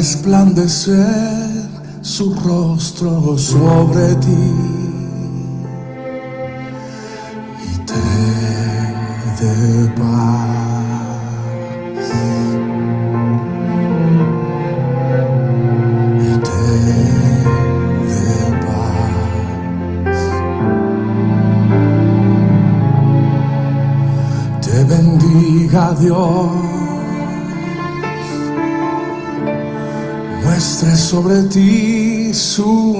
resplandecer su rostro sobre ti muestre sobre ti su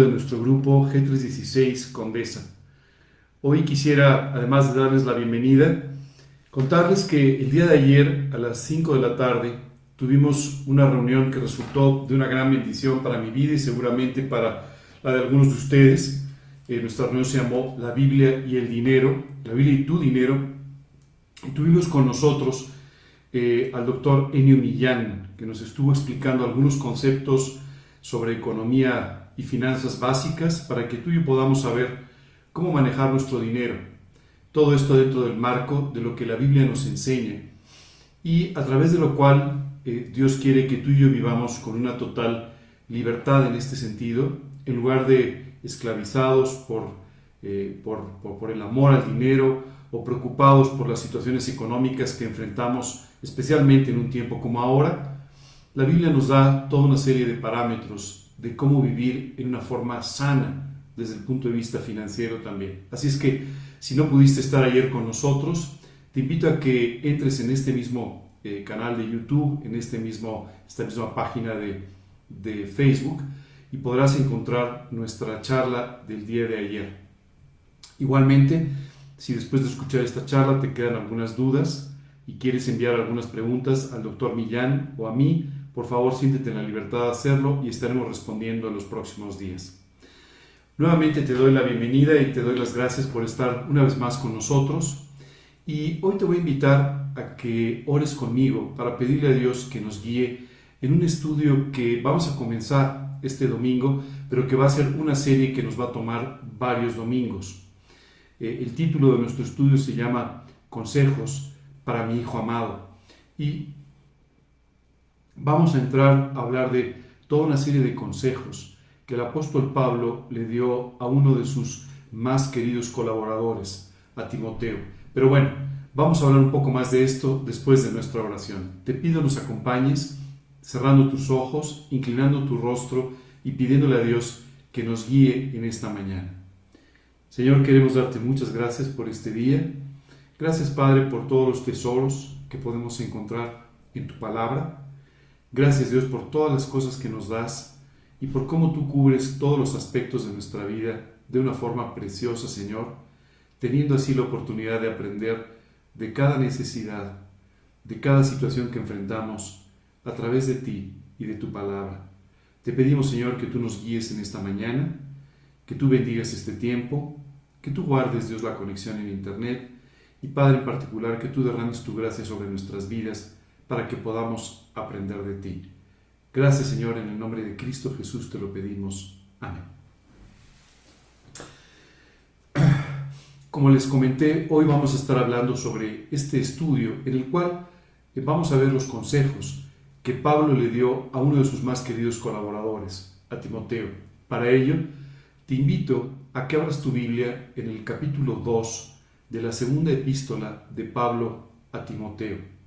de nuestro grupo G316 Condesa. Hoy quisiera, además de darles la bienvenida, contarles que el día de ayer a las 5 de la tarde tuvimos una reunión que resultó de una gran bendición para mi vida y seguramente para la de algunos de ustedes. Eh, nuestra reunión se llamó La Biblia y el Dinero, la Biblia y tu Dinero. Tuvimos con nosotros eh, al doctor Enio Millán, que nos estuvo explicando algunos conceptos sobre economía y finanzas básicas para que tú y yo podamos saber cómo manejar nuestro dinero. Todo esto dentro del marco de lo que la Biblia nos enseña y a través de lo cual eh, Dios quiere que tú y yo vivamos con una total libertad en este sentido, en lugar de esclavizados por, eh, por, por el amor al dinero o preocupados por las situaciones económicas que enfrentamos, especialmente en un tiempo como ahora, la Biblia nos da toda una serie de parámetros de cómo vivir en una forma sana desde el punto de vista financiero también. Así es que si no pudiste estar ayer con nosotros, te invito a que entres en este mismo eh, canal de YouTube, en este mismo, esta misma página de, de Facebook y podrás encontrar nuestra charla del día de ayer. Igualmente, si después de escuchar esta charla te quedan algunas dudas y quieres enviar algunas preguntas al doctor Millán o a mí, por favor siéntete en la libertad de hacerlo y estaremos respondiendo en los próximos días. Nuevamente te doy la bienvenida y te doy las gracias por estar una vez más con nosotros. Y hoy te voy a invitar a que ores conmigo para pedirle a Dios que nos guíe en un estudio que vamos a comenzar este domingo, pero que va a ser una serie que nos va a tomar varios domingos. Eh, el título de nuestro estudio se llama Consejos para mi Hijo amado. Y vamos a entrar a hablar de toda una serie de consejos que el apóstol Pablo le dio a uno de sus más queridos colaboradores, a Timoteo. Pero bueno, vamos a hablar un poco más de esto después de nuestra oración. Te pido nos acompañes cerrando tus ojos, inclinando tu rostro y pidiéndole a Dios que nos guíe en esta mañana. Señor, queremos darte muchas gracias por este día. Gracias, Padre, por todos los tesoros que podemos encontrar en tu palabra. Gracias, Dios, por todas las cosas que nos das y por cómo tú cubres todos los aspectos de nuestra vida de una forma preciosa, Señor, teniendo así la oportunidad de aprender de cada necesidad, de cada situación que enfrentamos a través de ti y de tu palabra. Te pedimos, Señor, que tú nos guíes en esta mañana, que tú bendigas este tiempo que tú guardes, Dios, la conexión en Internet y Padre en particular, que tú derrames tu gracia sobre nuestras vidas para que podamos aprender de ti. Gracias, Señor, en el nombre de Cristo Jesús te lo pedimos. Amén. Como les comenté, hoy vamos a estar hablando sobre este estudio en el cual vamos a ver los consejos que Pablo le dio a uno de sus más queridos colaboradores, a Timoteo. Para ello, te invito a que abras tu Biblia en el capítulo 2 de la segunda epístola de Pablo a Timoteo.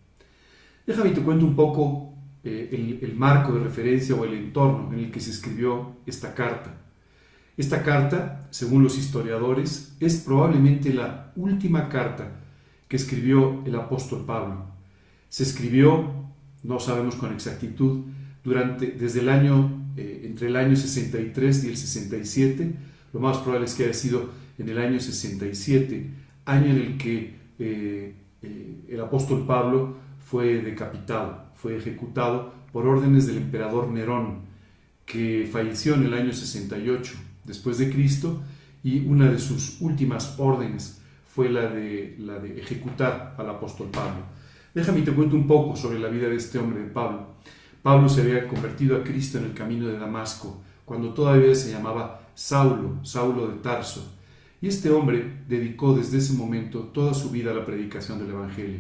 Déjame te cuento un poco eh, el, marco de referencia o el entorno en el que se escribió esta carta. Esta carta, según los historiadores, es probablemente la última carta que escribió el apóstol Pablo. Se escribió, no sabemos con exactitud, durante, desde el año eh, entre el año 63 y el 67, lo más probable es que haya sido en el año 67, año en el que eh, el apóstol Pablo fue decapitado, fue ejecutado por órdenes del emperador Nerón, que falleció en el año 68 después de Cristo y una de sus últimas órdenes fue la de, la de ejecutar al apóstol Pablo. Déjame te cuento un poco sobre la vida de este hombre, Pablo. Pablo se había convertido a Cristo en el camino de Damasco, cuando todavía se llamaba Saulo, Saulo de Tarso. Y este hombre dedicó desde ese momento toda su vida a la predicación del Evangelio.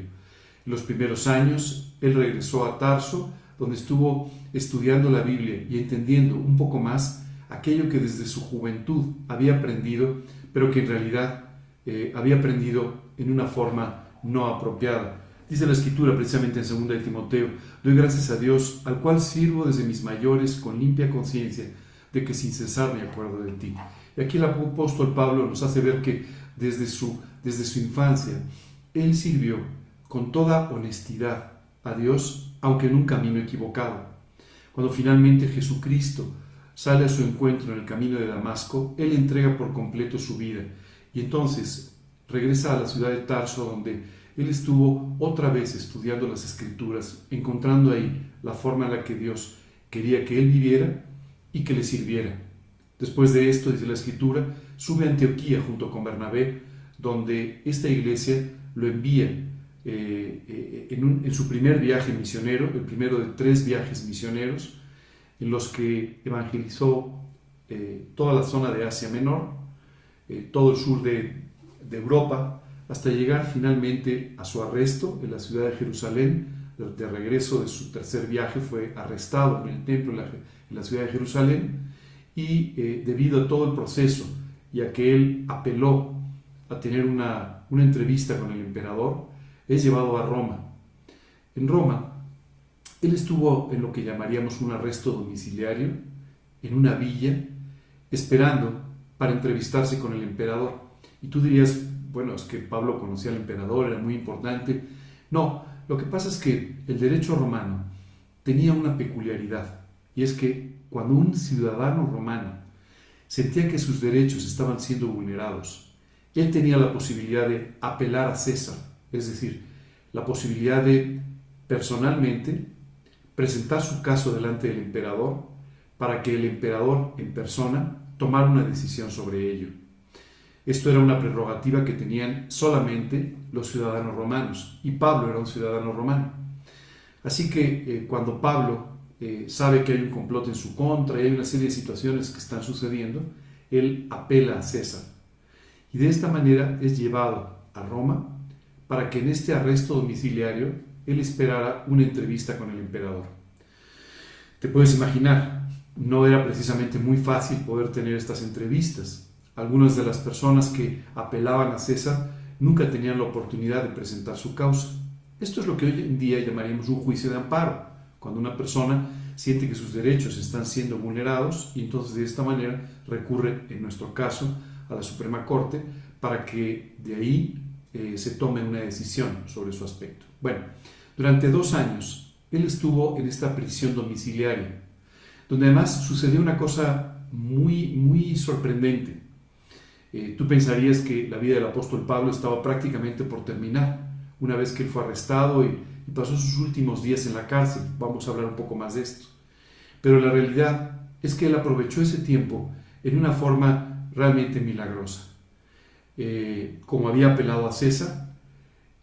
Los primeros años, él regresó a Tarso, donde estuvo estudiando la Biblia y entendiendo un poco más aquello que desde su juventud había aprendido, pero que en realidad eh, había aprendido en una forma no apropiada. Dice la escritura precisamente en 2 de Timoteo, doy gracias a Dios, al cual sirvo desde mis mayores con limpia conciencia, de que sin cesar me acuerdo de ti. Y aquí el apóstol Pablo nos hace ver que desde su, desde su infancia, él sirvió con toda honestidad a Dios, aunque en un camino equivocado. Cuando finalmente Jesucristo sale a su encuentro en el camino de Damasco, él entrega por completo su vida y entonces regresa a la ciudad de Tarso donde él estuvo otra vez estudiando las escrituras, encontrando ahí la forma en la que Dios quería que él viviera y que le sirviera. Después de esto, dice la escritura, sube a Antioquía junto con Bernabé, donde esta iglesia lo envía eh, eh, en, su primer viaje misionero, el primero de tres viajes misioneros, en los que evangelizó eh, toda la zona de Asia Menor, eh, todo el sur de, de, Europa, hasta llegar finalmente a su arresto en la ciudad de Jerusalén. De, de regreso de su tercer viaje fue arrestado en el templo en la, en la ciudad de Jerusalén y eh, debido a todo el proceso y a que él apeló a tener una, una entrevista con el emperador, es llevado a Roma. En Roma, él estuvo en lo que llamaríamos un arresto domiciliario, en una villa, esperando para entrevistarse con el emperador. Y tú dirías, bueno, es que Pablo conocía al emperador, era muy importante. No, lo que pasa es que el derecho romano tenía una peculiaridad, y es que cuando un ciudadano romano sentía que sus derechos estaban siendo vulnerados, él tenía la posibilidad de apelar a César, es decir, la posibilidad de personalmente presentar su caso delante del emperador para que el emperador en persona tomara una decisión sobre ello. Esto era una prerrogativa que tenían solamente los ciudadanos romanos, y Pablo era un ciudadano romano. Así que eh, cuando Pablo eh, sabe que hay un complot en su contra y hay una serie de situaciones que están sucediendo, él apela a César. Y de esta manera es llevado a Roma para que en este arresto domiciliario él esperara una entrevista con el emperador. Te puedes imaginar, no era precisamente muy fácil poder tener estas entrevistas. Algunas de las personas que apelaban a César nunca tenían la oportunidad de presentar su causa. Esto es lo que hoy en día llamaríamos un juicio de amparo, cuando una persona siente que sus derechos están siendo vulnerados y entonces de esta manera recurre, en nuestro caso, a la Suprema Corte para que de ahí eh, se tome una decisión sobre su aspecto. Bueno, durante dos años él estuvo en esta prisión domiciliaria, donde además sucedió una cosa muy, muy sorprendente. Eh, tú pensarías que la vida del apóstol Pablo estaba prácticamente por terminar, una vez que él fue arrestado y, y pasó sus últimos días en la cárcel. Vamos a hablar un poco más de esto. Pero la realidad es que él aprovechó ese tiempo en una forma realmente milagrosa. Eh, como había apelado a César,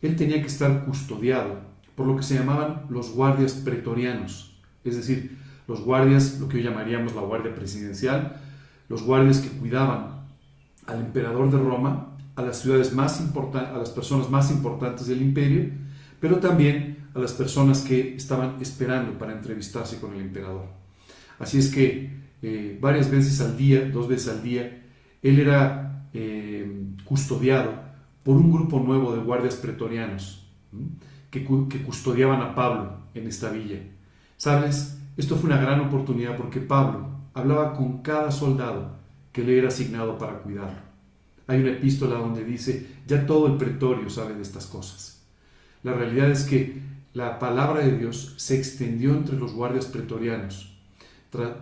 él tenía que estar custodiado por lo que se llamaban los guardias pretorianos, es decir, los guardias, lo que hoy llamaríamos la guardia presidencial, los guardias que cuidaban al emperador de Roma, a las ciudades más importantes, a las personas más importantes del imperio, pero también a las personas que estaban esperando para entrevistarse con el emperador. Así es que eh, varias veces al día, dos veces al día, él era eh, custodiado por un grupo nuevo de guardias pretorianos que, que custodiaban a Pablo en esta villa. ¿Sabes? Esto fue una gran oportunidad porque Pablo hablaba con cada soldado que le era asignado para cuidarlo. Hay una epístola donde dice, ya todo el pretorio sabe de estas cosas. La realidad es que la palabra de Dios se extendió entre los guardias pretorianos,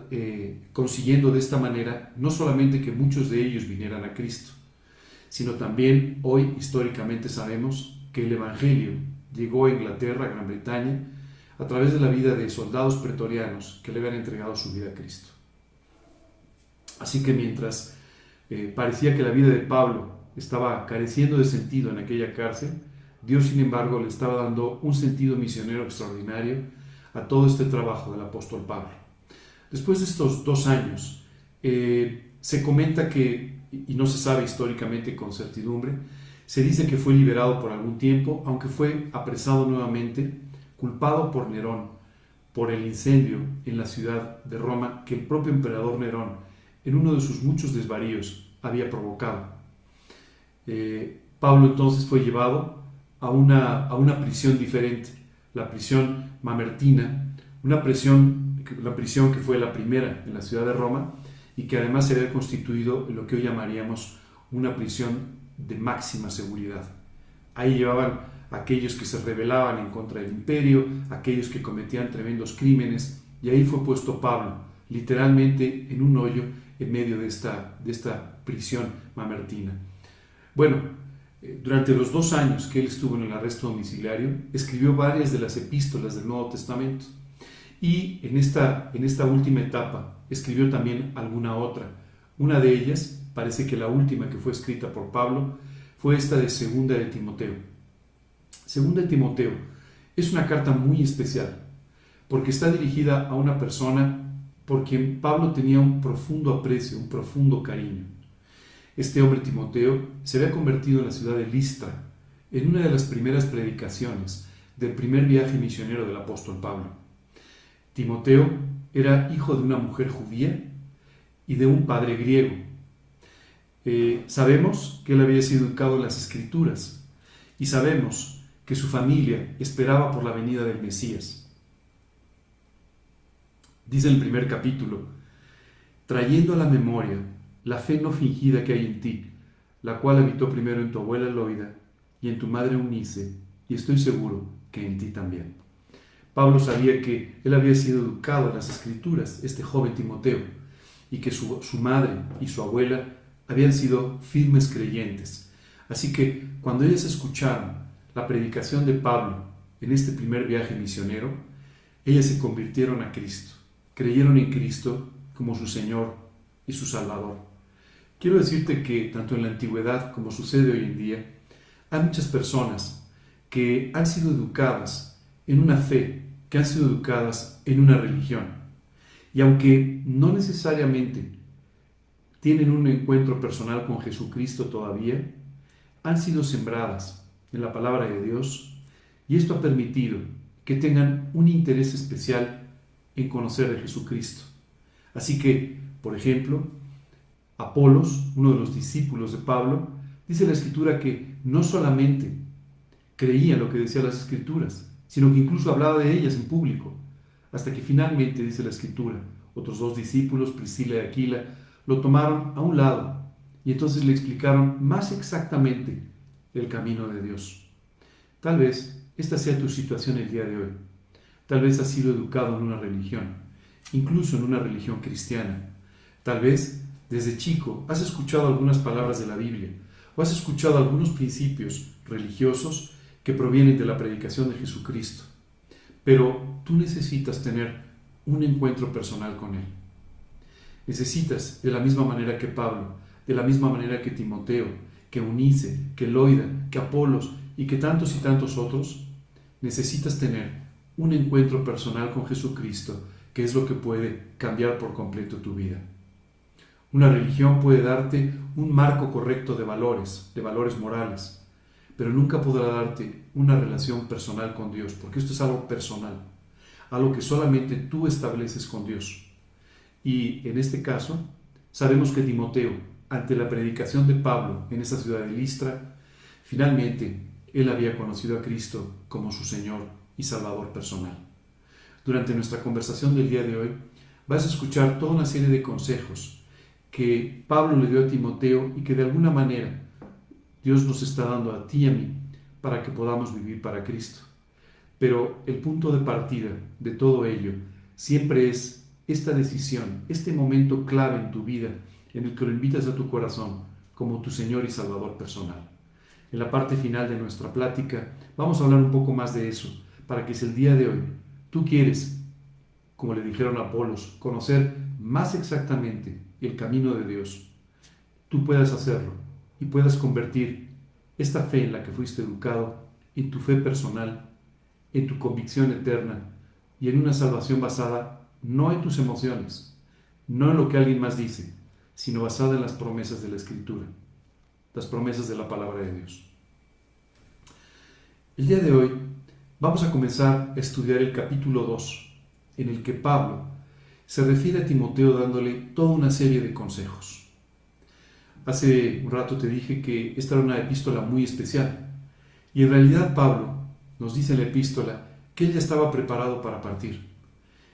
eh, consiguiendo de esta manera no solamente que muchos de ellos vinieran a Cristo, sino también hoy históricamente sabemos que el Evangelio llegó a Inglaterra, a Gran Bretaña, a través de la vida de soldados pretorianos que le habían entregado su vida a Cristo. Así que mientras eh, parecía que la vida de Pablo estaba careciendo de sentido en aquella cárcel, Dios sin embargo le estaba dando un sentido misionero extraordinario a todo este trabajo del apóstol Pablo. Después de estos dos años, eh, se comenta que, y no se sabe históricamente con certidumbre, se dice que fue liberado por algún tiempo, aunque fue apresado nuevamente, culpado por Nerón, por el incendio en la ciudad de Roma que el propio emperador Nerón, en uno de sus muchos desvaríos, había provocado. Eh, Pablo entonces fue llevado a una, a una prisión diferente, la prisión mamertina, una prisión, la prisión que fue la primera en la ciudad de Roma y que además se había constituido lo que hoy llamaríamos una prisión de máxima seguridad. Ahí llevaban aquellos que se rebelaban en contra del imperio, aquellos que cometían tremendos crímenes, y ahí fue puesto Pablo, literalmente en un hoyo en medio de esta, de esta prisión mamertina. Bueno, eh, durante los dos años que él estuvo en el arresto domiciliario, escribió varias de las epístolas del Nuevo Testamento. Y en esta, en esta última etapa escribió también alguna otra. Una de ellas, parece que la última que fue escrita por Pablo, fue esta de Segunda de Timoteo. Segunda de Timoteo es una carta muy especial, porque está dirigida a una persona por quien Pablo tenía un profundo aprecio, un profundo cariño. Este hombre Timoteo se había convertido en la ciudad de Listra, en una de las primeras predicaciones del primer viaje misionero del apóstol Pablo. Timoteo era hijo de una mujer judía y de un padre griego. Eh, sabemos que él había sido educado en las escrituras y sabemos que su familia esperaba por la venida del Mesías. Dice el primer capítulo, trayendo a la memoria la fe no fingida que hay en ti, la cual habitó primero en tu abuela Loida y en tu madre Unice, y estoy seguro que en ti también. Pablo sabía que él había sido educado en las escrituras, este joven Timoteo, y que su, su madre y su abuela habían sido firmes creyentes. Así que cuando ellas escucharon la predicación de Pablo en este primer viaje misionero, ellas se convirtieron a Cristo, creyeron en Cristo como su Señor y su Salvador. Quiero decirte que tanto en la antigüedad como sucede hoy en día, hay muchas personas que han sido educadas en una fe, que han sido educadas en una religión. Y aunque no necesariamente tienen un encuentro personal con Jesucristo todavía, han sido sembradas en la palabra de Dios y esto ha permitido que tengan un interés especial en conocer a Jesucristo. Así que, por ejemplo, Apolos, uno de los discípulos de Pablo, dice la escritura que no solamente creía lo que decían las escrituras, sino que incluso hablaba de ellas en público, hasta que finalmente, dice la escritura, otros dos discípulos, Priscila y Aquila, lo tomaron a un lado y entonces le explicaron más exactamente el camino de Dios. Tal vez esta sea tu situación el día de hoy. Tal vez has sido educado en una religión, incluso en una religión cristiana. Tal vez desde chico has escuchado algunas palabras de la Biblia o has escuchado algunos principios religiosos que provienen de la predicación de Jesucristo. Pero tú necesitas tener un encuentro personal con Él. Necesitas, de la misma manera que Pablo, de la misma manera que Timoteo, que Unice, que Loida, que Apolos y que tantos y tantos otros, necesitas tener un encuentro personal con Jesucristo, que es lo que puede cambiar por completo tu vida. Una religión puede darte un marco correcto de valores, de valores morales, pero nunca podrá darte una relación personal con Dios, porque esto es algo personal, algo que solamente tú estableces con Dios. Y en este caso, sabemos que Timoteo, ante la predicación de Pablo en esa ciudad de Listra, finalmente él había conocido a Cristo como su Señor y Salvador personal. Durante nuestra conversación del día de hoy, vas a escuchar toda una serie de consejos que Pablo le dio a Timoteo y que de alguna manera Dios nos está dando a ti y a mí para que podamos vivir para Cristo. Pero el punto de partida de todo ello siempre es esta decisión, este momento clave en tu vida en el que lo invitas a tu corazón como tu Señor y Salvador personal. En la parte final de nuestra plática vamos a hablar un poco más de eso, para que si el día de hoy tú quieres, como le dijeron a Apolos, conocer más exactamente el camino de Dios, tú puedas hacerlo y puedas convertir esta fe en la que fuiste educado en tu fe personal, en tu convicción eterna y en una salvación basada no en tus emociones, no en lo que alguien más dice, sino basada en las promesas de la Escritura, las promesas de la palabra de Dios. El día de hoy vamos a comenzar a estudiar el capítulo 2, en el que Pablo se refiere a Timoteo dándole toda una serie de consejos. Hace un rato te dije que esta era una epístola muy especial, y en realidad Pablo nos dice en la epístola que él ya estaba preparado para partir.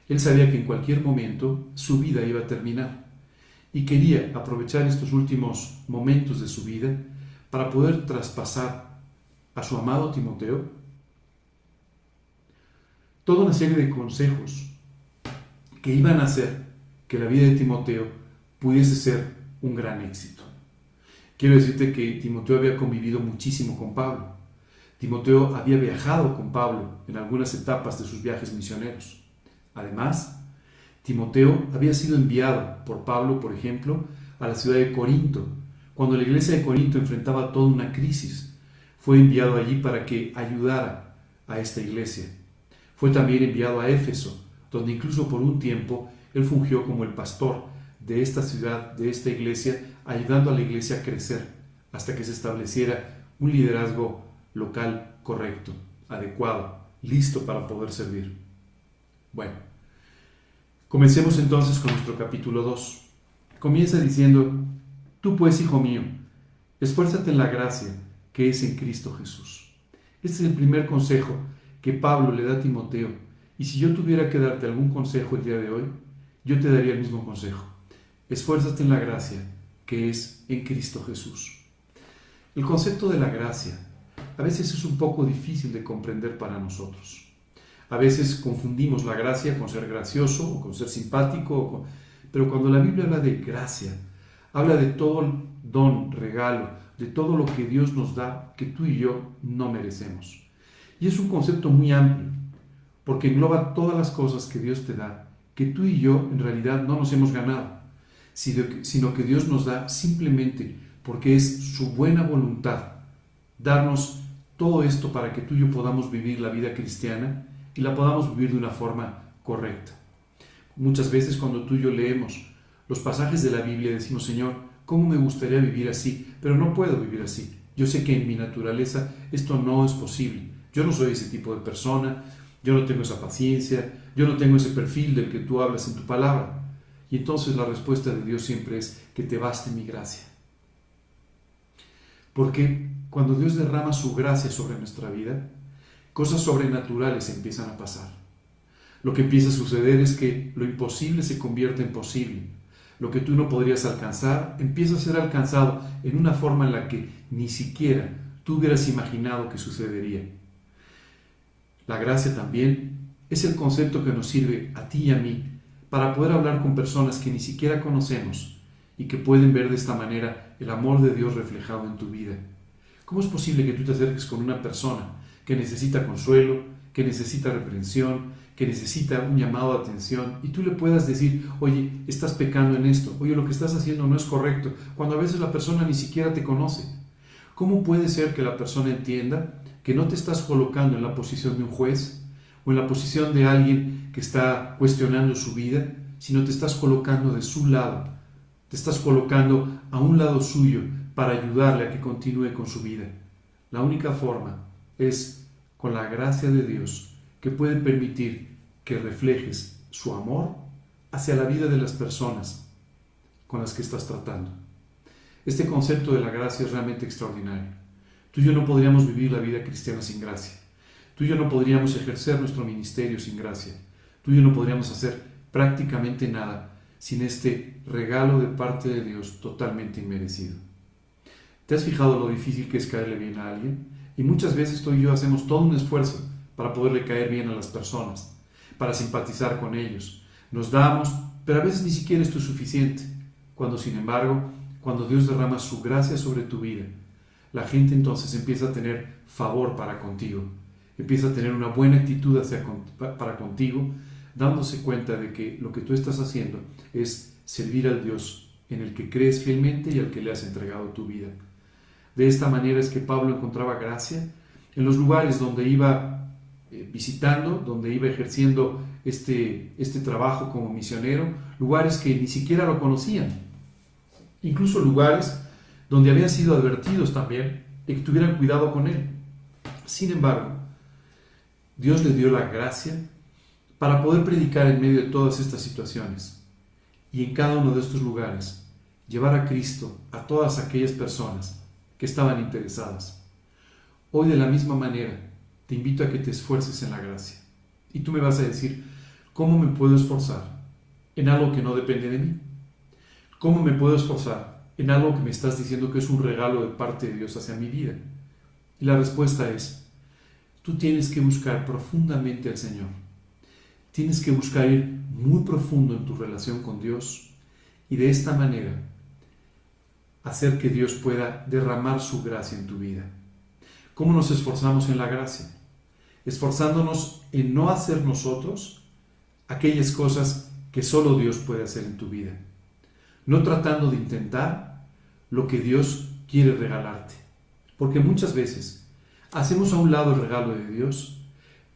Él sabía que en cualquier momento su vida iba a terminar y quería aprovechar estos últimos momentos de su vida para poder traspasar a su amado Timoteo toda una serie de consejos que iban a hacer que la vida de Timoteo pudiese ser un gran éxito. Quiero decirte que Timoteo había convivido muchísimo con Pablo. Timoteo había viajado con Pablo en algunas etapas de sus viajes misioneros. Además, Timoteo había sido enviado por Pablo, por ejemplo, a la ciudad de Corinto, cuando la iglesia de Corinto enfrentaba toda una crisis. Fue enviado allí para que ayudara a esta iglesia. Fue también enviado a Éfeso, donde incluso por un tiempo él fungió como el pastor de esta ciudad, de esta iglesia, ayudando a la iglesia a crecer hasta que se estableciera un liderazgo local correcto, adecuado, listo para poder servir. Bueno, comencemos entonces con nuestro capítulo 2. Comienza diciendo, tú pues, hijo mío, esfuérzate en la gracia que es en Cristo Jesús. Este es el primer consejo que Pablo le da a Timoteo. Y si yo tuviera que darte algún consejo el día de hoy, yo te daría el mismo consejo. Esfuérzate en la gracia que es en Cristo Jesús. El concepto de la gracia a veces es un poco difícil de comprender para nosotros. A veces confundimos la gracia con ser gracioso o con ser simpático, pero cuando la Biblia habla de gracia, habla de todo don, regalo, de todo lo que Dios nos da que tú y yo no merecemos. Y es un concepto muy amplio, porque engloba todas las cosas que Dios te da, que tú y yo en realidad no nos hemos ganado, sino que Dios nos da simplemente porque es su buena voluntad darnos todo esto para que tú y yo podamos vivir la vida cristiana y la podamos vivir de una forma correcta. Muchas veces cuando tú y yo leemos los pasajes de la Biblia decimos, Señor, ¿cómo me gustaría vivir así? Pero no puedo vivir así. Yo sé que en mi naturaleza esto no es posible. Yo no soy ese tipo de persona, yo no tengo esa paciencia, yo no tengo ese perfil del que tú hablas en tu palabra. Y entonces la respuesta de Dios siempre es que te baste mi gracia. Porque cuando Dios derrama su gracia sobre nuestra vida, cosas sobrenaturales empiezan a pasar. Lo que empieza a suceder es que lo imposible se convierte en posible. Lo que tú no podrías alcanzar empieza a ser alcanzado en una forma en la que ni siquiera tú hubieras imaginado que sucedería. La gracia también es el concepto que nos sirve a ti y a mí para poder hablar con personas que ni siquiera conocemos y que pueden ver de esta manera el amor de Dios reflejado en tu vida. ¿Cómo es posible que tú te acerques con una persona que necesita consuelo, que necesita reprensión, que necesita un llamado de atención y tú le puedas decir, oye, estás pecando en esto, oye, lo que estás haciendo no es correcto, cuando a veces la persona ni siquiera te conoce? ¿Cómo puede ser que la persona entienda que no te estás colocando en la posición de un juez o en la posición de alguien que está cuestionando su vida, sino te estás colocando de su lado, te estás colocando a un lado suyo para ayudarle a que continúe con su vida. La única forma es con la gracia de Dios que puede permitir que reflejes su amor hacia la vida de las personas con las que estás tratando. Este concepto de la gracia es realmente extraordinario. Tú y yo no podríamos vivir la vida cristiana sin gracia. Tú y yo no podríamos ejercer nuestro ministerio sin gracia. Tú y yo no podríamos hacer prácticamente nada sin este regalo de parte de Dios totalmente inmerecido. ¿Te has fijado lo difícil que es caerle bien a alguien? Y muchas veces tú y yo hacemos todo un esfuerzo para poderle caer bien a las personas, para simpatizar con ellos. Nos damos, pero a veces ni siquiera esto es suficiente. Cuando sin embargo, cuando Dios derrama su gracia sobre tu vida, la gente entonces empieza a tener favor para contigo, empieza a tener una buena actitud hacia, para contigo, dándose cuenta de que lo que tú estás haciendo es servir al Dios en el que crees fielmente y al que le has entregado tu vida. De esta manera es que Pablo encontraba gracia en los lugares donde iba eh, visitando, donde iba ejerciendo este, este trabajo como misionero, lugares que ni siquiera lo conocían, incluso lugares donde habían sido advertidos también de que tuvieran cuidado con él. Sin embargo, Dios le dio la gracia para poder predicar en medio de todas estas situaciones y en cada uno de estos lugares llevar a Cristo a todas aquellas personas que estaban interesadas. Hoy de la misma manera te invito a que te esfuerces en la gracia. Y tú me vas a decir, ¿cómo me puedo esforzar en algo que no depende de mí? ¿Cómo me puedo esforzar en algo que me estás diciendo que es un regalo de parte de Dios hacia mi vida? Y la respuesta es, tú tienes que buscar profundamente al Señor. Tienes que buscar ir muy profundo en tu relación con Dios y de esta manera hacer que Dios pueda derramar su gracia en tu vida. ¿Cómo nos esforzamos en la gracia? Esforzándonos en no hacer nosotros aquellas cosas que solo Dios puede hacer en tu vida. No tratando de intentar lo que Dios quiere regalarte. Porque muchas veces hacemos a un lado el regalo de Dios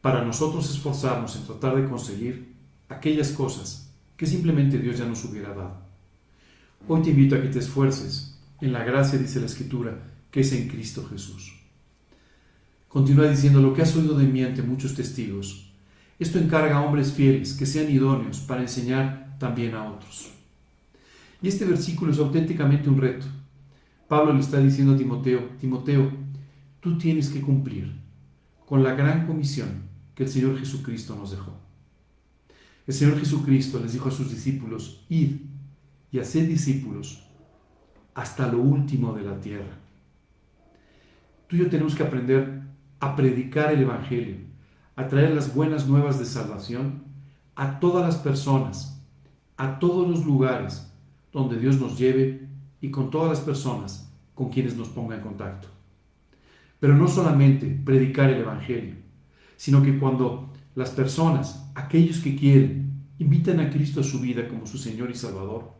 para nosotros esforzarnos en tratar de conseguir aquellas cosas que simplemente Dios ya nos hubiera dado. Hoy te invito a que te esfuerces en la gracia, dice la Escritura, que es en Cristo Jesús. Continúa diciendo lo que has oído de mí ante muchos testigos. Esto encarga a hombres fieles que sean idóneos para enseñar también a otros. Y este versículo es auténticamente un reto. Pablo le está diciendo a Timoteo, Timoteo, tú tienes que cumplir con la gran comisión que el Señor Jesucristo nos dejó. El Señor Jesucristo les dijo a sus discípulos, id y haced discípulos hasta lo último de la tierra. Tú y yo tenemos que aprender a predicar el Evangelio, a traer las buenas nuevas de salvación a todas las personas, a todos los lugares donde Dios nos lleve y con todas las personas con quienes nos ponga en contacto. Pero no solamente predicar el Evangelio, sino que cuando las personas, aquellos que quieren, invitan a Cristo a su vida como su Señor y Salvador,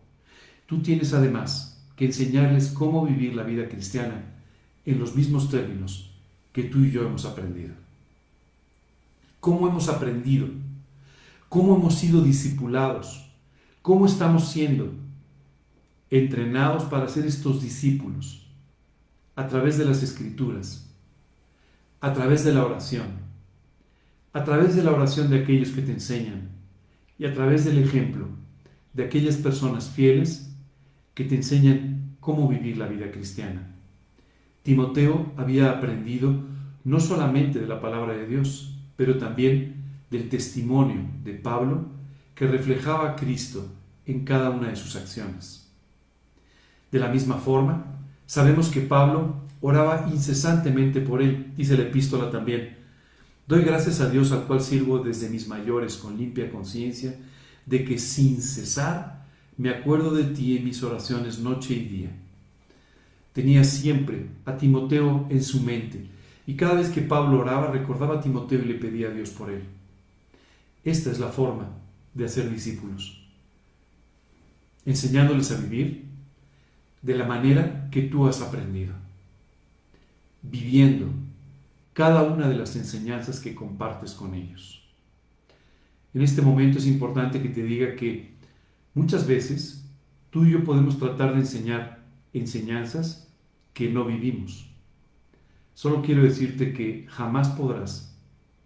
tú tienes además que enseñarles cómo vivir la vida cristiana en los mismos términos que tú y yo hemos aprendido. ¿Cómo hemos aprendido? ¿Cómo hemos sido discipulados? ¿Cómo estamos siendo entrenados para ser estos discípulos? A través de las escrituras, a través de la oración, a través de la oración de aquellos que te enseñan y a través del ejemplo de aquellas personas fieles que te enseñan cómo vivir la vida cristiana. Timoteo había aprendido no solamente de la palabra de Dios, pero también del testimonio de Pablo que reflejaba a Cristo en cada una de sus acciones. De la misma forma, sabemos que Pablo oraba incesantemente por él, dice la epístola también. Doy gracias a Dios al cual sirvo desde mis mayores con limpia conciencia, de que sin cesar me acuerdo de ti en mis oraciones noche y día tenía siempre a Timoteo en su mente y cada vez que Pablo oraba recordaba a Timoteo y le pedía a Dios por él. Esta es la forma de hacer discípulos, enseñándoles a vivir de la manera que tú has aprendido, viviendo cada una de las enseñanzas que compartes con ellos. En este momento es importante que te diga que muchas veces tú y yo podemos tratar de enseñar enseñanzas que no vivimos. Solo quiero decirte que jamás podrás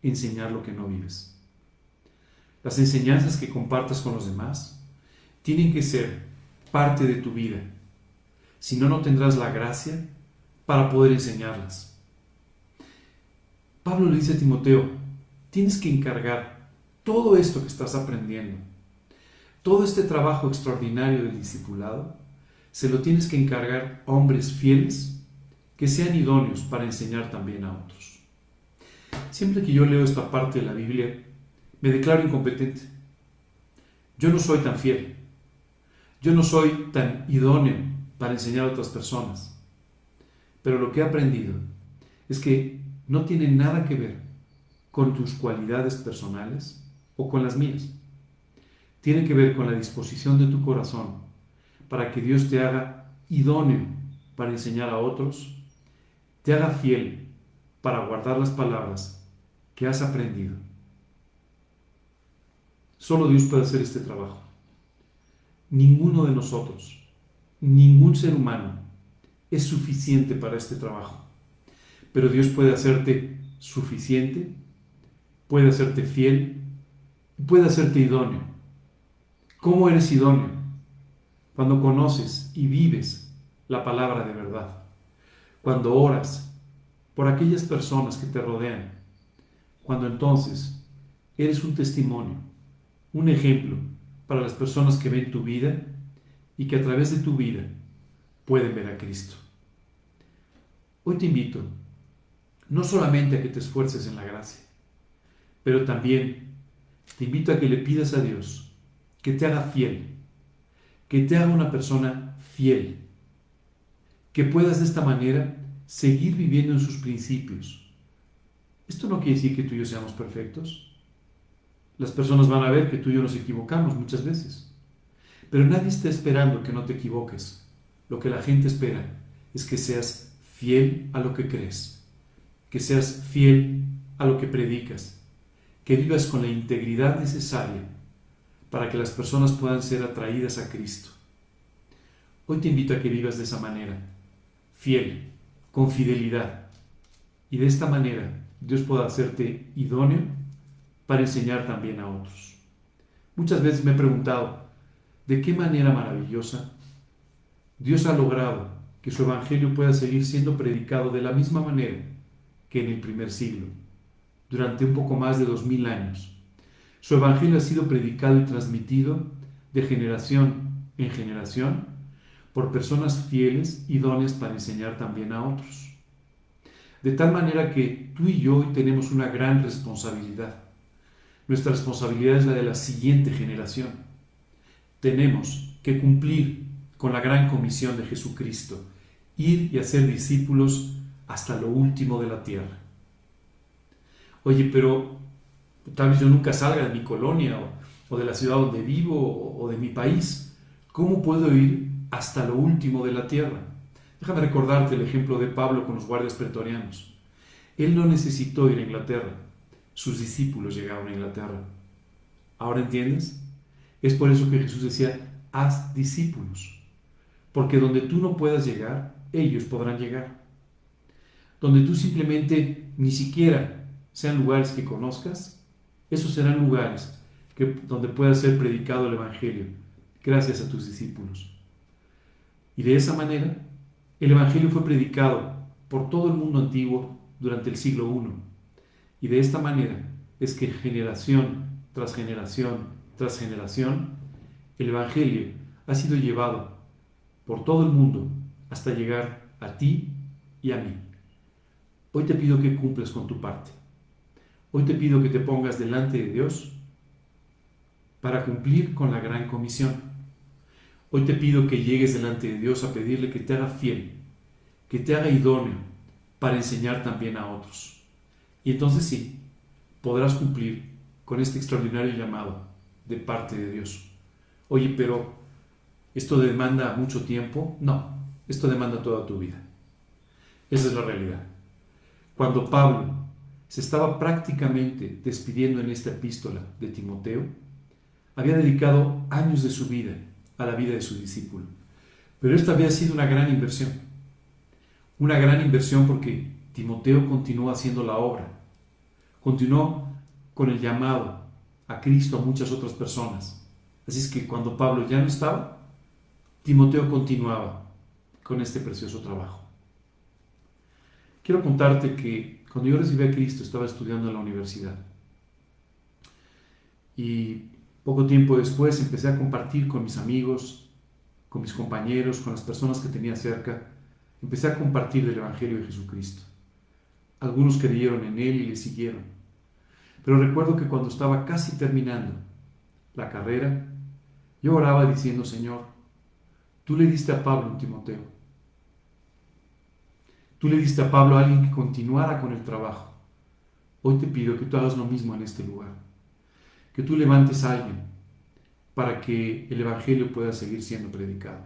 enseñar lo que no vives. Las enseñanzas que compartas con los demás tienen que ser parte de tu vida. Si no, no tendrás la gracia para poder enseñarlas. Pablo le dice a Timoteo, tienes que encargar todo esto que estás aprendiendo, todo este trabajo extraordinario del discipulado, se lo tienes que encargar a hombres fieles que sean idóneos para enseñar también a otros. Siempre que yo leo esta parte de la Biblia, me declaro incompetente. Yo no soy tan fiel. Yo no soy tan idóneo para enseñar a otras personas. Pero lo que he aprendido es que no tiene nada que ver con tus cualidades personales o con las mías. Tiene que ver con la disposición de tu corazón para que Dios te haga idóneo para enseñar a otros, te haga fiel para guardar las palabras que has aprendido. Solo Dios puede hacer este trabajo. Ninguno de nosotros, ningún ser humano es suficiente para este trabajo. Pero Dios puede hacerte suficiente, puede hacerte fiel, puede hacerte idóneo. ¿Cómo eres idóneo? cuando conoces y vives la palabra de verdad, cuando oras por aquellas personas que te rodean, cuando entonces eres un testimonio, un ejemplo para las personas que ven tu vida y que a través de tu vida pueden ver a Cristo. Hoy te invito no solamente a que te esfuerces en la gracia, pero también te invito a que le pidas a Dios que te haga fiel que te haga una persona fiel, que puedas de esta manera seguir viviendo en sus principios. Esto no quiere decir que tú y yo seamos perfectos. Las personas van a ver que tú y yo nos equivocamos muchas veces. Pero nadie está esperando que no te equivoques. Lo que la gente espera es que seas fiel a lo que crees, que seas fiel a lo que predicas, que vivas con la integridad necesaria para que las personas puedan ser atraídas a Cristo. Hoy te invito a que vivas de esa manera, fiel, con fidelidad. Y de esta manera Dios pueda hacerte idóneo para enseñar también a otros. Muchas veces me he preguntado, ¿de qué manera maravillosa Dios ha logrado que su evangelio pueda seguir siendo predicado de la misma manera que en el primer siglo, durante un poco más de dos mil años? Su evangelio ha sido predicado y transmitido de generación en generación por personas fieles, idóneas para enseñar también a otros. De tal manera que tú y yo hoy tenemos una gran responsabilidad. Nuestra responsabilidad es la de la siguiente generación. Tenemos que cumplir con la gran comisión de Jesucristo, ir y hacer discípulos hasta lo último de la tierra. Oye, pero tal vez yo nunca salga de mi colonia o, de la ciudad donde vivo o, o de mi país. ¿Cómo puedo ir hasta lo último de la tierra? Déjame recordarte el ejemplo de Pablo con los guardias pretorianos. Él no necesitó ir a Inglaterra, sus discípulos llegaron a Inglaterra. ¿Ahora entiendes? Es por eso que Jesús decía, haz discípulos, porque donde tú no puedas llegar, ellos podrán llegar. Donde tú simplemente ni siquiera sean lugares que conozcas, esos serán lugares donde pueda ser predicado el Evangelio, gracias a tus discípulos. Y de esa manera el Evangelio fue predicado por todo el mundo antiguo durante el siglo I. Y de esta manera es que generación tras generación tras generación, el Evangelio ha sido llevado por todo el mundo hasta llegar a ti y a mí. Hoy te pido que cumples con tu parte. Hoy te pido que te pongas delante de Dios para cumplir con la gran comisión Hoy te pido que llegues delante de Dios a pedirle que te haga fiel, que te haga idóneo para enseñar también a otros. Y entonces sí, podrás cumplir con este extraordinario llamado de parte de Dios. Oye, pero ¿esto demanda mucho tiempo? No, esto demanda toda tu vida. Esa es la realidad. Cuando Pablo se estaba prácticamente despidiendo en esta epístola de Timoteo, había dedicado años de su vida a la vida de su discípulo. Pero esta había sido una gran inversión. Una gran inversión porque Timoteo continuó haciendo la obra. Continuó con el llamado a Cristo a muchas otras personas. Así es que cuando Pablo ya no estaba, Timoteo continuaba con este precioso trabajo. Quiero contarte que cuando yo recibí a Cristo estaba estudiando en la universidad. Y poco tiempo después empecé a compartir con mis amigos, con mis compañeros, con las personas que tenía cerca. Empecé a compartir el Evangelio de Jesucristo. Algunos creyeron en Él y le siguieron. Pero recuerdo que cuando estaba casi terminando la carrera, yo oraba diciendo, Señor, tú le diste a Pablo un Timoteo. Tú le diste a Pablo a alguien que continuara con el trabajo. Hoy te pido que tú hagas lo mismo en este lugar que tú levantes a alguien para que el Evangelio pueda seguir siendo predicado.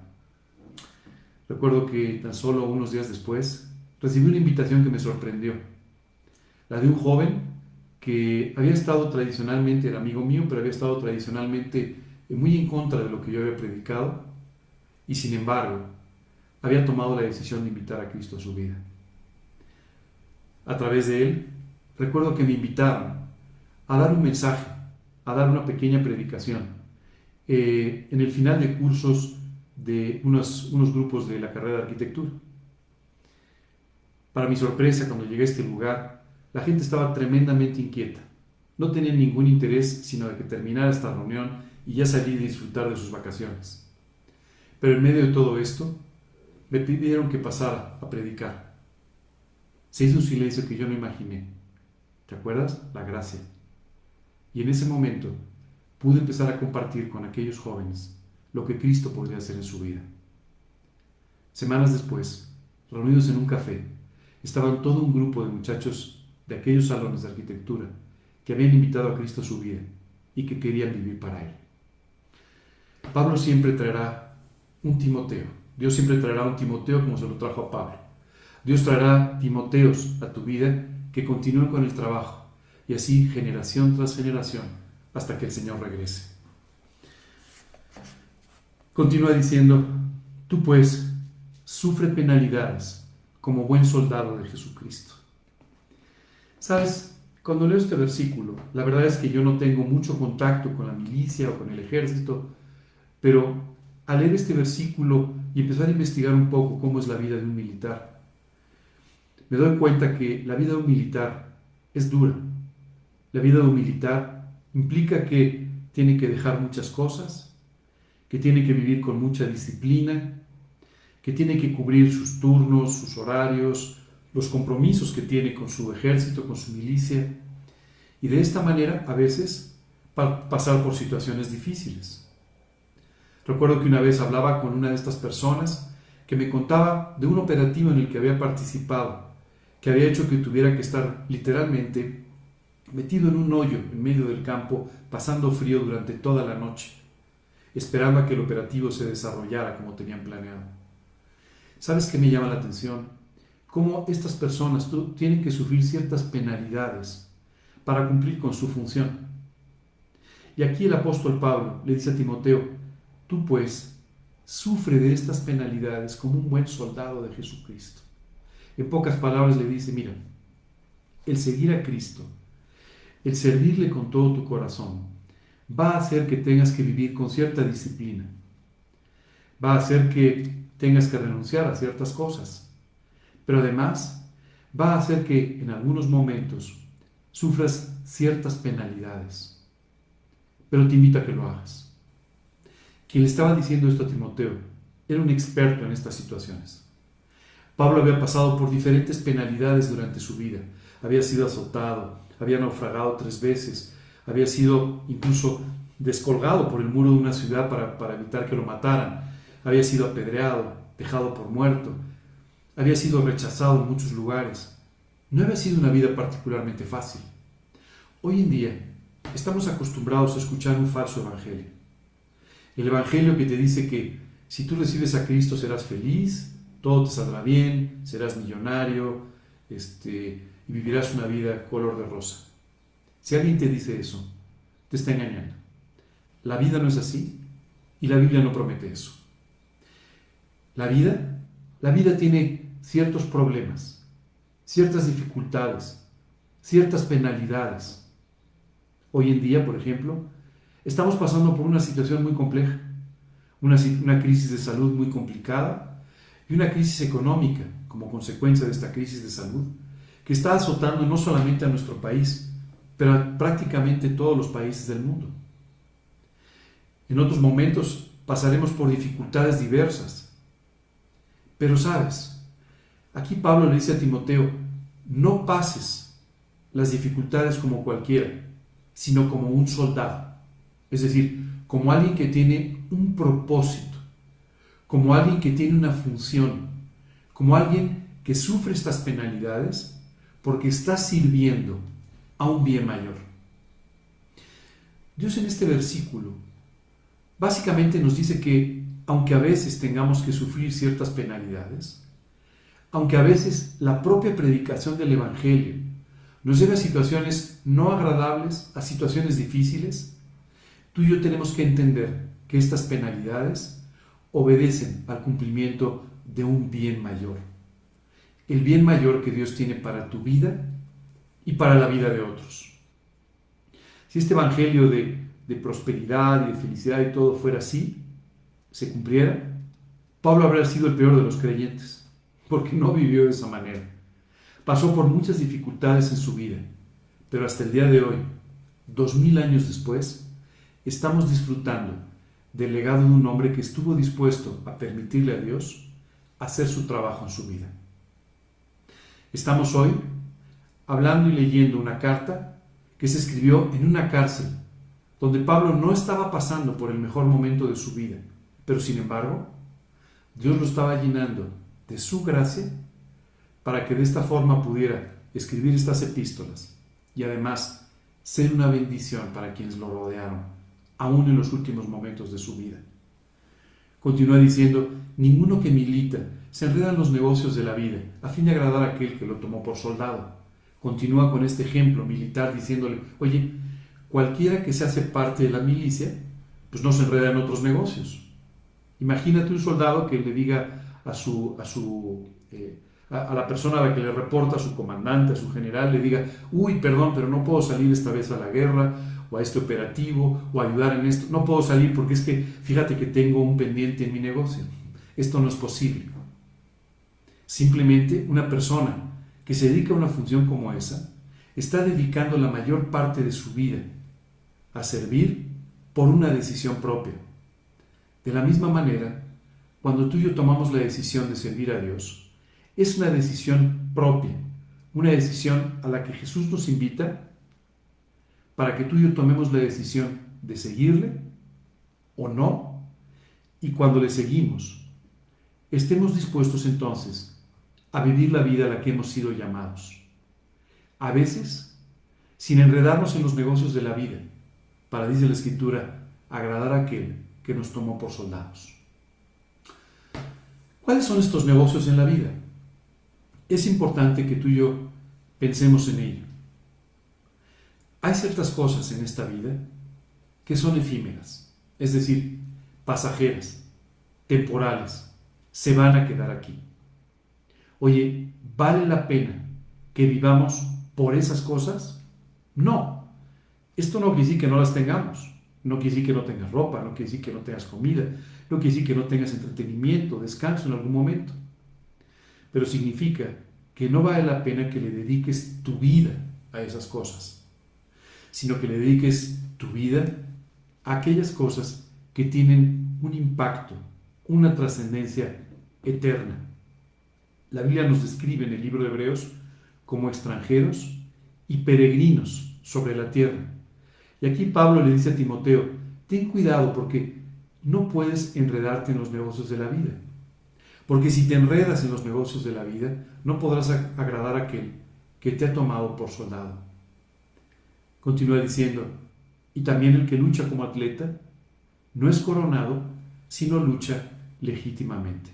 Recuerdo que tan solo unos días después recibí una invitación que me sorprendió, la de un joven que había estado tradicionalmente, era amigo mío, pero había estado tradicionalmente muy en contra de lo que yo había predicado y sin embargo había tomado la decisión de invitar a Cristo a su vida. A través de él, recuerdo que me invitaron a dar un mensaje a dar una pequeña predicación. Eh, en el final de cursos de unos, grupos de la carrera de arquitectura. Para mi sorpresa, cuando llegué a este lugar, la gente estaba tremendamente inquieta. No tenían ningún interés sino de que terminara esta reunión y ya salir y disfrutar de sus vacaciones. Pero en medio de todo esto, me pidieron que pasara a predicar. Se hizo un silencio que yo no imaginé. ¿Te acuerdas? La gracia. Y en ese momento pude empezar a compartir con aquellos jóvenes lo que Cristo podría hacer en su vida. Semanas después, reunidos en un café, estaban todo un grupo de muchachos de aquellos salones de arquitectura que habían invitado a Cristo a su vida y que querían vivir para Él. Pablo siempre traerá un Timoteo. Dios siempre traerá un Timoteo como se lo trajo a Pablo. Dios traerá Timoteos a tu vida que continúen con el trabajo, y así generación tras generación hasta que el Señor regrese. Continúa diciendo, Tú pues sufre penalidades como buen soldado de Jesucristo. Sabes, cuando leo este versículo, la verdad es que yo no tengo mucho contacto con la milicia o con el ejército, pero al leer este versículo y empezar a investigar un poco cómo es la vida de un militar, me doy cuenta que la vida de un militar es dura. La vida de un militar implica que tiene que dejar muchas cosas, que tiene que vivir con mucha disciplina, que tiene que cubrir sus turnos, sus horarios, los compromisos que tiene con su ejército, con su milicia, y de esta manera a veces pasar por situaciones difíciles. Recuerdo que una vez hablaba con una de estas personas que me contaba de un operativo en el que había participado que había hecho que tuviera que estar literalmente metido en un hoyo en medio del campo, pasando frío durante toda la noche, esperando a que el operativo se desarrollara como tenían planeado. ¿Sabes qué me llama la atención? Cómo estas personas tienen que sufrir ciertas penalidades para cumplir con su función. Y aquí el apóstol Pablo le dice a Timoteo, tú pues sufre de estas penalidades como un buen soldado de Jesucristo. En pocas palabras le dice, mira, el seguir a Cristo, el servirle con todo tu corazón, va a hacer que tengas que vivir con cierta disciplina. Va a hacer que tengas que renunciar a ciertas cosas. Pero además va a hacer que en algunos momentos sufras ciertas penalidades. Pero te invito a que lo hagas. Quien le estaba diciendo esto a Timoteo era un experto en estas situaciones. Pablo había pasado por diferentes penalidades durante su vida. Había sido azotado, había naufragado tres veces, había sido incluso descolgado por el muro de una ciudad para, evitar que lo mataran, había sido apedreado, dejado por muerto, había sido rechazado en muchos lugares. No había sido una vida particularmente fácil. Hoy en día estamos acostumbrados a escuchar un falso evangelio. El evangelio que te dice que si tú recibes a Cristo serás feliz, todo te saldrá bien, serás millonario este, y vivirás una vida color de rosa. Si alguien te dice eso, te está engañando. La vida no es así y la Biblia no promete eso. La vida, la vida tiene ciertos problemas, ciertas dificultades, ciertas penalidades. Hoy en día, por ejemplo, estamos pasando por una situación muy compleja, una, una crisis de salud muy complicada, y una crisis económica como consecuencia de esta crisis de salud que está azotando no solamente a nuestro país, pero a prácticamente todos los países del mundo. En otros momentos pasaremos por dificultades diversas. Pero sabes, aquí Pablo le dice a Timoteo, no pases las dificultades como cualquiera, sino como un soldado. Es decir, como alguien que tiene un propósito como alguien que tiene una función, como alguien que sufre estas penalidades porque está sirviendo a un bien mayor. Dios en este versículo básicamente nos dice que aunque a veces tengamos que sufrir ciertas penalidades, aunque a veces la propia predicación del Evangelio nos lleve a situaciones no agradables, a situaciones difíciles, tú y yo tenemos que entender que estas penalidades obedecen al cumplimiento de un bien mayor. El bien mayor que Dios tiene para tu vida y para la vida de otros. Si este evangelio de, prosperidad y de felicidad y todo fuera así, se cumpliera, Pablo habría sido el peor de los creyentes, porque no vivió de esa manera. Pasó por muchas dificultades en su vida, pero hasta el día de hoy, dos mil años después, estamos disfrutando del legado de un hombre que estuvo dispuesto a permitirle a Dios hacer su trabajo en su vida. Estamos hoy hablando y leyendo una carta que se escribió en una cárcel, donde Pablo no estaba pasando por el mejor momento de su vida, pero sin embargo, Dios lo estaba llenando de su gracia para que de esta forma pudiera escribir estas epístolas y además ser una bendición para quienes lo rodearon aún en los últimos momentos de su vida. Continúa diciendo, ninguno que milita se enreda en los negocios de la vida a fin de agradar a aquel que lo tomó por soldado. Continúa con este ejemplo militar diciéndole, oye, cualquiera que se hace parte de la milicia, pues no se enreda en otros negocios. Imagínate un soldado que le diga a, su, a, su, eh, a, la persona a la que le reporta, a su comandante, a su general, le diga, uy, perdón, pero no puedo salir esta vez a la guerra o a este operativo o ayudar en esto. No puedo salir porque es que fíjate que tengo un pendiente en mi negocio. Esto no es posible. Simplemente una persona que se dedica a una función como esa está dedicando la mayor parte de su vida a servir por una decisión propia. De la misma manera, cuando tú y yo tomamos la decisión de servir a Dios, es una decisión propia, una decisión a la que Jesús nos invita para que tú y yo tomemos la decisión de seguirle o no, y cuando le seguimos, estemos dispuestos entonces a vivir la vida a la que hemos sido llamados. A veces, sin enredarnos en los negocios de la vida, para, dice la Escritura, agradar a aquel que nos tomó por soldados. ¿Cuáles son estos negocios en la vida? Es importante que tú y yo pensemos en ello. Hay ciertas cosas en esta vida que son efímeras, es decir, pasajeras, temporales, se van a quedar aquí. Oye, ¿vale la pena que vivamos por esas cosas? No. Esto no quiere decir que no las tengamos. No quiere decir que no tengas ropa, no quiere decir que no tengas comida, no quiere decir que no tengas entretenimiento, descanso en algún momento. Pero significa que no vale la pena que le dediques tu vida a esas cosas, sino que le dediques tu vida a aquellas cosas que tienen un impacto, una trascendencia eterna. La Biblia nos describe en el libro de Hebreos como extranjeros y peregrinos sobre la tierra. Y aquí Pablo le dice a Timoteo, ten cuidado porque no puedes enredarte en los negocios de la vida. Porque si te enredas en los negocios de la vida, no podrás agradar a aquel que te ha tomado por soldado. Continúa diciendo, y también el que lucha como atleta no es coronado, sino lucha legítimamente.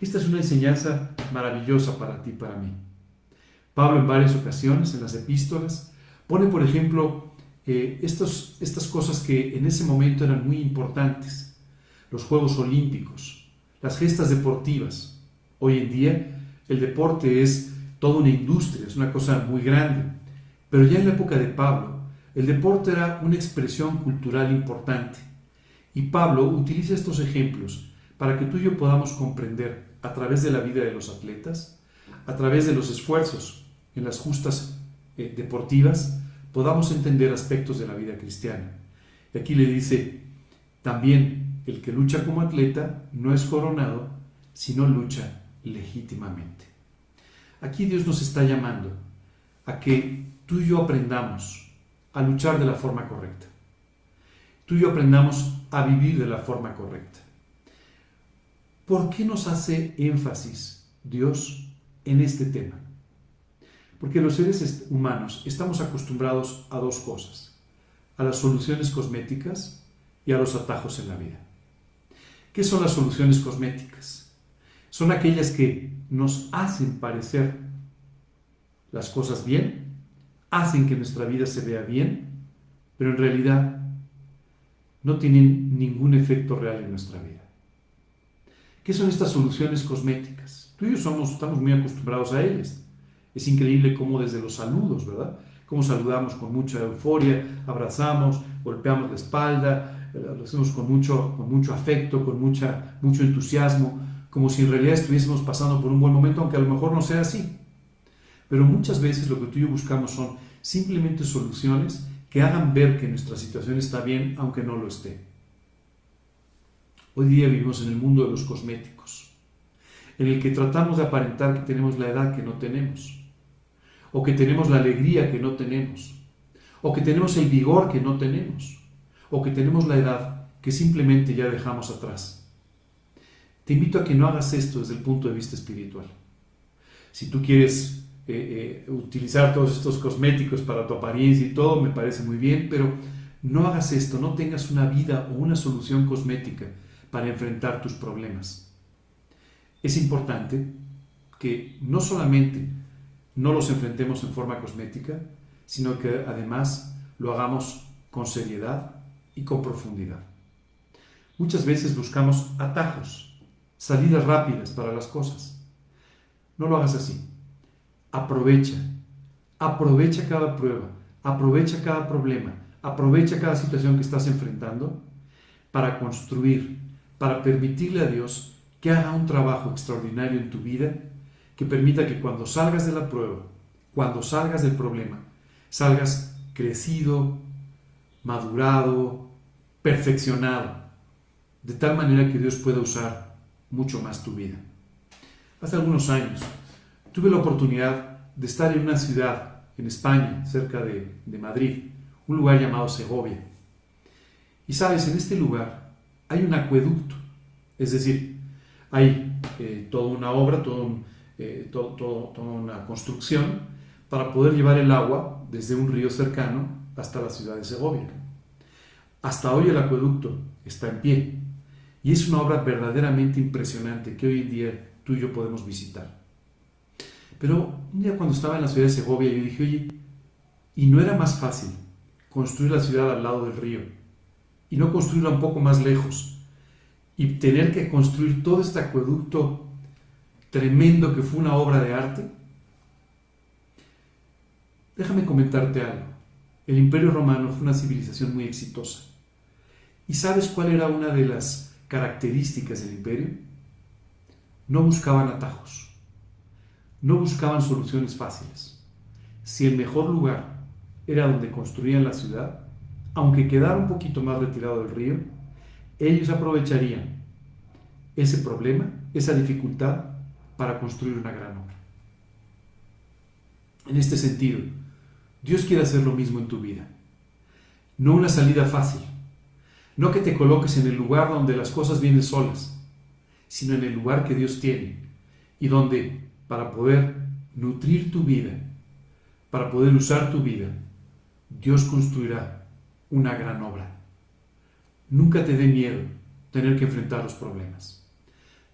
Esta es una enseñanza maravillosa para ti para mí. Pablo en varias ocasiones en las epístolas pone, por ejemplo, eh, estas cosas que en ese momento eran muy importantes. Los Juegos Olímpicos, las gestas deportivas. Hoy en día el deporte es toda una industria, es una cosa muy grande. Pero ya en la época de Pablo, el deporte era una expresión cultural importante. Y Pablo utiliza estos ejemplos para que tú y yo podamos comprender a través de la vida de los atletas, a través de los esfuerzos en las justas eh, deportivas, podamos entender aspectos de la vida cristiana. Y aquí le dice, también el que lucha como atleta no es coronado, sino lucha legítimamente. Aquí Dios nos está llamando a que tú y yo aprendamos a luchar de la forma correcta. Tú y yo aprendamos a vivir de la forma correcta. ¿Por qué nos hace énfasis Dios en este tema? Porque los seres humanos estamos acostumbrados a dos cosas, a las soluciones cosméticas y a los atajos en la vida. ¿Qué son las soluciones cosméticas? Son aquellas que nos hacen parecer las cosas bien, hacen que nuestra vida se vea bien, pero en realidad no tienen ningún efecto real en nuestra vida. ¿Qué son estas soluciones cosméticas? Tú y yo somos, estamos muy acostumbrados a ellas. Es increíble cómo desde los saludos, ¿verdad? Cómo saludamos con mucha euforia, abrazamos, golpeamos la espalda, eh, lo hacemos con mucho, con mucho afecto, con mucha, mucho entusiasmo, como si en realidad estuviésemos pasando por un buen momento, aunque a lo mejor no sea así. Pero muchas veces lo que tú y yo buscamos son simplemente soluciones que hagan ver que nuestra situación está bien, aunque no lo esté. Hoy día vivimos en el mundo de los cosméticos, en el que tratamos de aparentar que tenemos la edad que no tenemos, o que tenemos la alegría que no tenemos, o que tenemos el vigor que no tenemos, o que tenemos la edad que simplemente ya dejamos atrás. Te invito a que no hagas esto desde el punto de vista espiritual. Si tú quieres eh, eh, utilizar todos estos cosméticos para tu apariencia y todo, me parece muy bien, pero no hagas esto, no tengas una vida o una solución cosmética para enfrentar tus problemas. Es importante que no solamente no los enfrentemos en forma cosmética, sino que además lo hagamos con seriedad y con profundidad. muchas veces buscamos atajos, salidas rápidas para las cosas. No lo hagas así. Aprovecha, aprovecha cada prueba, aprovecha cada problema, aprovecha cada situación que estás enfrentando para construir, para permitirle a Dios que haga un trabajo extraordinario en tu vida que permita que cuando salgas de la prueba, cuando salgas del problema, salgas crecido, madurado, perfeccionado, de tal manera que Dios pueda usar mucho más tu vida. Hace algunos años tuve la oportunidad de estar en una ciudad en España, cerca de, de Madrid, un lugar llamado Segovia. Y sabes, en este lugar hay un acueducto, es decir, hay eh, toda una obra, todo eh, toda una construcción para poder llevar el agua desde un río cercano hasta la ciudad de Segovia. Hasta hoy el acueducto está en pie y es una obra verdaderamente impresionante que hoy en día tú y yo podemos visitar. Pero un día cuando estaba en la ciudad de Segovia yo dije, oye, ¿y no era más fácil construir la ciudad al lado del río y no construirla un poco más lejos y tener que construir todo este acueducto tremendo que fue una obra de arte? Déjame comentarte algo. El Imperio Romano fue una civilización muy exitosa. ¿Y sabes cuál era una de las características del imperio? No buscaban atajos. No buscaban soluciones fáciles. Si el mejor lugar era donde construían la ciudad, aunque quedara un poquito más retirado del río, ellos aprovecharían ese problema, esa dificultad, para construir una gran obra. En este sentido, Dios quiere hacer lo mismo en tu vida. No una salida fácil, no que te coloques en el lugar donde las cosas vienen solas, sino en el lugar que Dios tiene y donde, para poder nutrir tu vida, para poder usar tu vida, Dios construirá una gran obra. Nunca te dé miedo tener que enfrentar los problemas.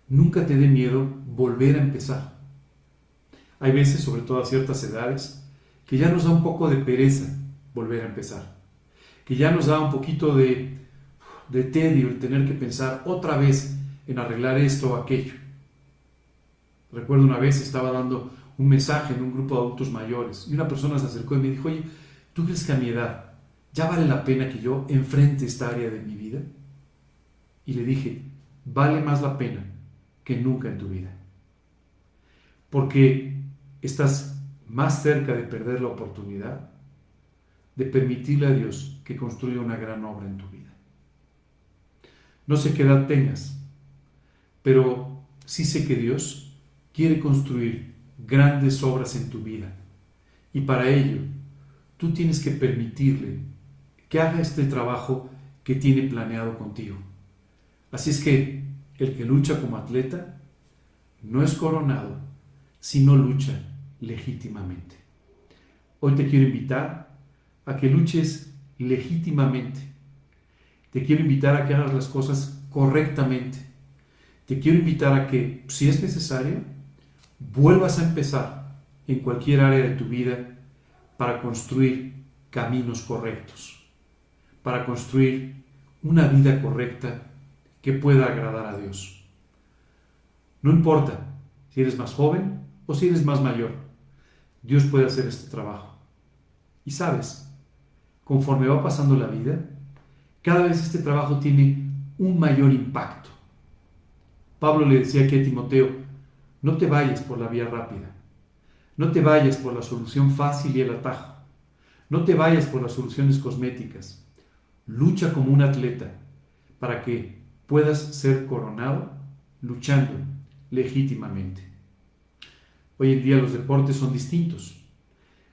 Nunca te dé miedo volver a empezar. Hay veces, sobre todo a ciertas edades, que ya nos da un poco de pereza volver a empezar. Que ya nos da un poquito de, de tedio el tener que pensar otra vez en arreglar esto o aquello. Recuerdo una vez estaba dando un mensaje en un grupo de adultos mayores y una persona se acercó y me dijo, oye, ¿tú crees que a mi edad ya vale la pena que yo enfrente esta área de mi vida? Y le dije, vale más la pena que nunca en tu vida. Porque estás más cerca de perder la oportunidad de permitirle a Dios que construya una gran obra en tu vida. No sé qué edad tengas, pero sí sé que Dios quiere construir grandes obras en tu vida. Y para ello, tú tienes que permitirle que haga este trabajo que tiene planeado contigo. Así es que el que lucha como atleta no es coronado si no lucha legítimamente. Hoy te quiero invitar a que luches legítimamente. Te quiero invitar a que hagas las cosas correctamente. Te quiero invitar a que, si es necesario, vuelvas a empezar en cualquier área de tu vida para construir caminos correctos, para construir una vida correcta que pueda agradar a Dios. No importa si eres más joven o si eres más mayor, Dios puede hacer este trabajo. Y sabes, conforme va pasando la vida, cada vez este trabajo tiene un mayor impacto. Pablo le decía aquí a Timoteo, no te vayas por la vía rápida, no te vayas por la solución fácil y el atajo, no te vayas por las soluciones cosméticas, lucha como un atleta para que puedas ser coronado luchando legítimamente. Hoy en día los deportes son distintos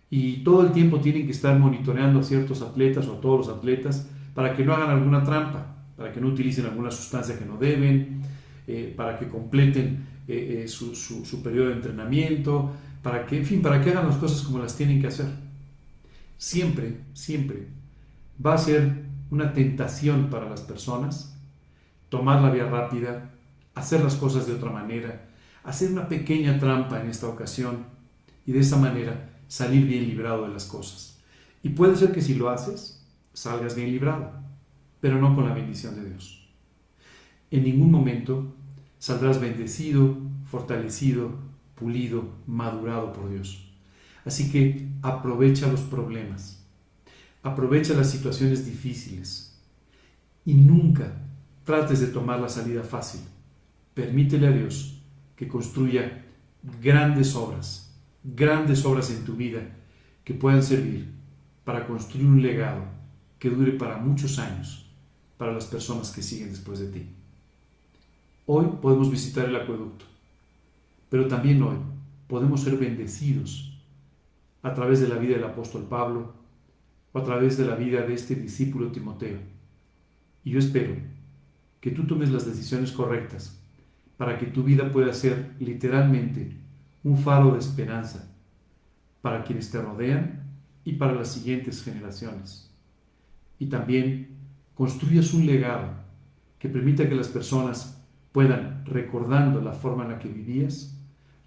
y todo el tiempo tienen que estar monitoreando a ciertos atletas o a todos los atletas para que no hagan alguna trampa, para que no utilicen alguna sustancia que no deben, eh, para que completen eh, eh, su, su periodo de entrenamiento, para que, en fin, para que hagan las cosas como las tienen que hacer. Siempre, siempre va a ser una tentación para las personas tomar la vía rápida, hacer las cosas de otra manera, hacer una pequeña trampa en esta ocasión y de esa manera salir bien librado de las cosas. Y puede ser que si lo haces, salgas bien librado, pero no con la bendición de Dios. En ningún momento saldrás bendecido, fortalecido, pulido, madurado por Dios. Así que aprovecha los problemas, aprovecha las situaciones difíciles y nunca trates de tomar la salida fácil. Permítele a Dios que construya grandes obras, grandes obras en tu vida que puedan servir para construir un legado que dure para muchos años para las personas que siguen después de ti. Hoy podemos visitar el acueducto, pero también hoy podemos ser bendecidos a través de la vida del apóstol Pablo o a través de la vida de este discípulo Timoteo. Y yo espero que tú tomes las decisiones correctas para que tu vida pueda ser literalmente un faro de esperanza para quienes te rodean y para las siguientes generaciones. Y también construyas un legado que permita que las personas puedan, recordando la forma en la que vivías,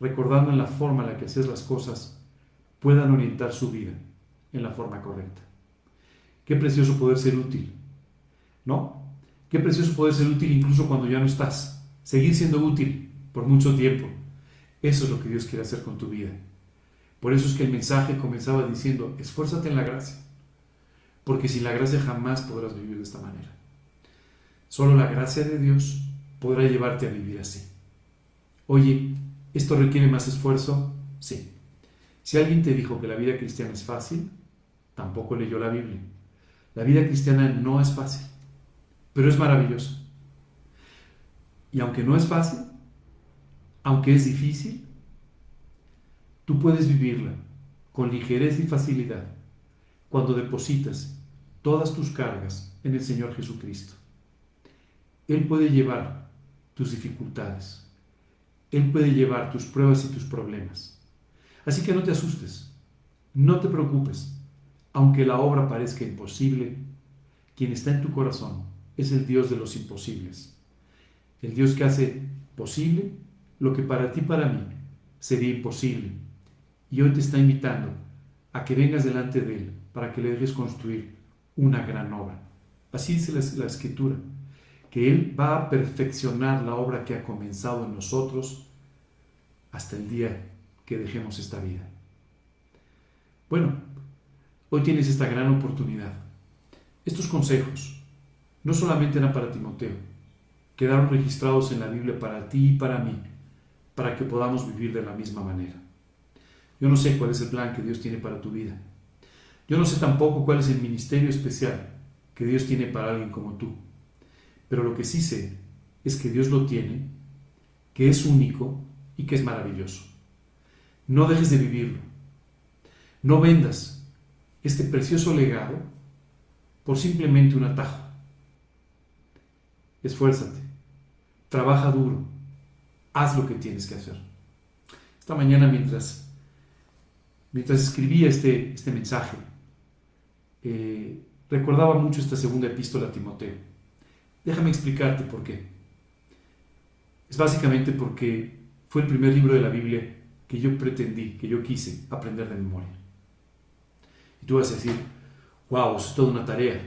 recordando la forma en la que hacías las cosas, puedan orientar su vida en la forma correcta. Qué precioso poder ser útil, ¿no? Qué precioso poder ser útil incluso cuando ya no estás. Seguir siendo útil por mucho tiempo. Eso es lo que Dios quiere hacer con tu vida. Por eso es que el mensaje comenzaba diciendo, esfuérzate en la gracia, porque sin la gracia jamás podrás vivir de esta manera. Solo la gracia de Dios podrá llevarte a vivir así. Oye, ¿esto requiere más esfuerzo? Sí. Si alguien te dijo que la vida cristiana es fácil, tampoco leyó la Biblia. La vida cristiana no es fácil, pero es maravillosa. Y aunque no es fácil, aunque es difícil, tú puedes vivirla con ligereza y facilidad cuando depositas todas tus cargas en el Señor Jesucristo. Él puede llevar tus dificultades. Él puede llevar tus pruebas y tus problemas. Así que no te asustes, no te preocupes. Aunque la obra parezca imposible, quien está en tu corazón es el Dios de los imposibles. El Dios que hace posible lo que para ti para mí sería imposible. Y hoy te está invitando a que vengas delante de Él para que le dejes construir una gran obra. Así dice la, la escritura que Él va a perfeccionar la obra que ha comenzado en nosotros hasta el día que dejemos esta vida. Bueno, hoy tienes esta gran oportunidad. Estos consejos no solamente eran para Timoteo, quedaron registrados en la Biblia para ti y para mí, para que podamos vivir de la misma manera. Yo no sé cuál es el plan que Dios tiene para tu vida. Yo no sé tampoco cuál es el ministerio especial que Dios tiene para alguien como tú. Pero lo que sí sé es que Dios lo tiene, que es único y que es maravilloso. No dejes de vivirlo. No vendas este precioso legado por simplemente un atajo. Esfuérzate, trabaja duro, haz lo que tienes que hacer. Esta mañana mientras, mientras escribía este, este mensaje, eh, recordaba mucho esta segunda epístola a Timoteo. Déjame explicarte por qué. Es básicamente porque fue el primer libro de la Biblia que yo pretendí, que yo quise aprender de memoria. Y tú vas a decir, wow, es toda una tarea.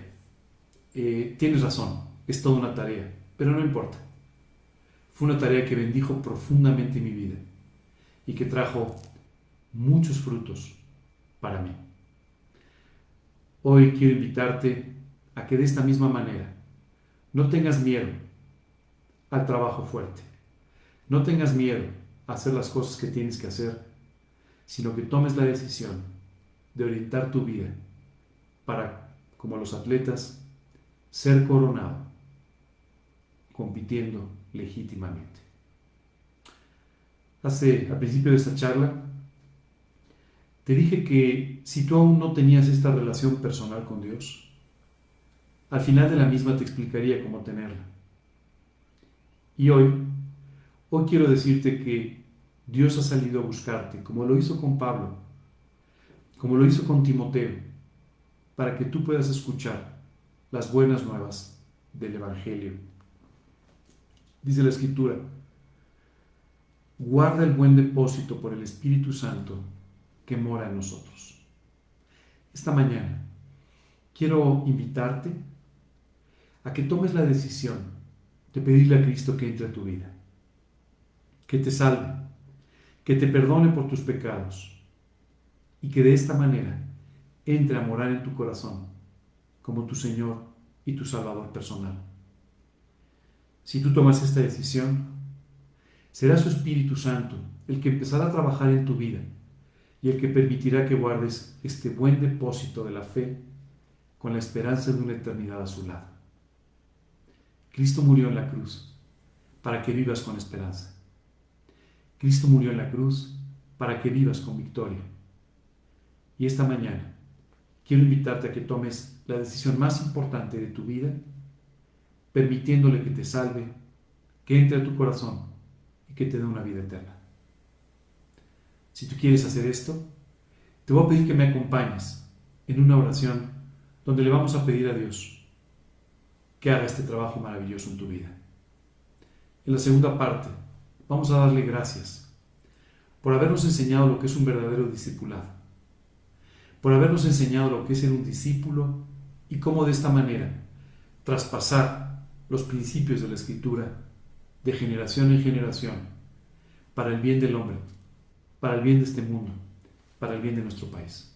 Eh, tienes razón, es toda una tarea, pero no importa. Fue una tarea que bendijo profundamente mi vida y que trajo muchos frutos para mí. Hoy quiero invitarte a que de esta misma manera no tengas miedo al trabajo fuerte. No tengas miedo a hacer las cosas que tienes que hacer, sino que tomes la decisión de orientar tu vida para, como los atletas, ser coronado, compitiendo legítimamente. Hace, al principio de esta charla, te dije que si tú aún no tenías esta relación personal con Dios, al final de la misma te explicaría cómo tenerla. Y hoy, hoy quiero decirte que Dios ha salido a buscarte, como lo hizo con Pablo, como lo hizo con Timoteo, para que tú puedas escuchar las buenas nuevas del Evangelio. Dice la Escritura, guarda el buen depósito por el Espíritu Santo que mora en nosotros. Esta mañana quiero invitarte a que tomes la decisión de pedirle a Cristo que entre a tu vida, que te salve, que te perdone por tus pecados y que de esta manera entre a morar en tu corazón como tu Señor y tu Salvador personal. Si tú tomas esta decisión, será su Espíritu Santo el que empezará a trabajar en tu vida y el que permitirá que guardes este buen depósito de la fe con la esperanza de una eternidad a su lado. Cristo murió en la cruz para que vivas con esperanza. Cristo murió en la cruz para que vivas con victoria. Y esta mañana quiero invitarte a que tomes la decisión más importante de tu vida, permitiéndole que te salve, que entre a tu corazón y que te dé una vida eterna. Si tú quieres hacer esto, te voy a pedir que me acompañes en una oración donde le vamos a pedir a Dios que haga este trabajo maravilloso en tu vida. En la segunda parte, vamos a darle gracias por habernos enseñado lo que es un verdadero discipulado, por habernos enseñado lo que es ser un discípulo y cómo de esta manera traspasar los principios de la escritura de generación en generación para el bien del hombre para el bien de este mundo, para el bien de nuestro país.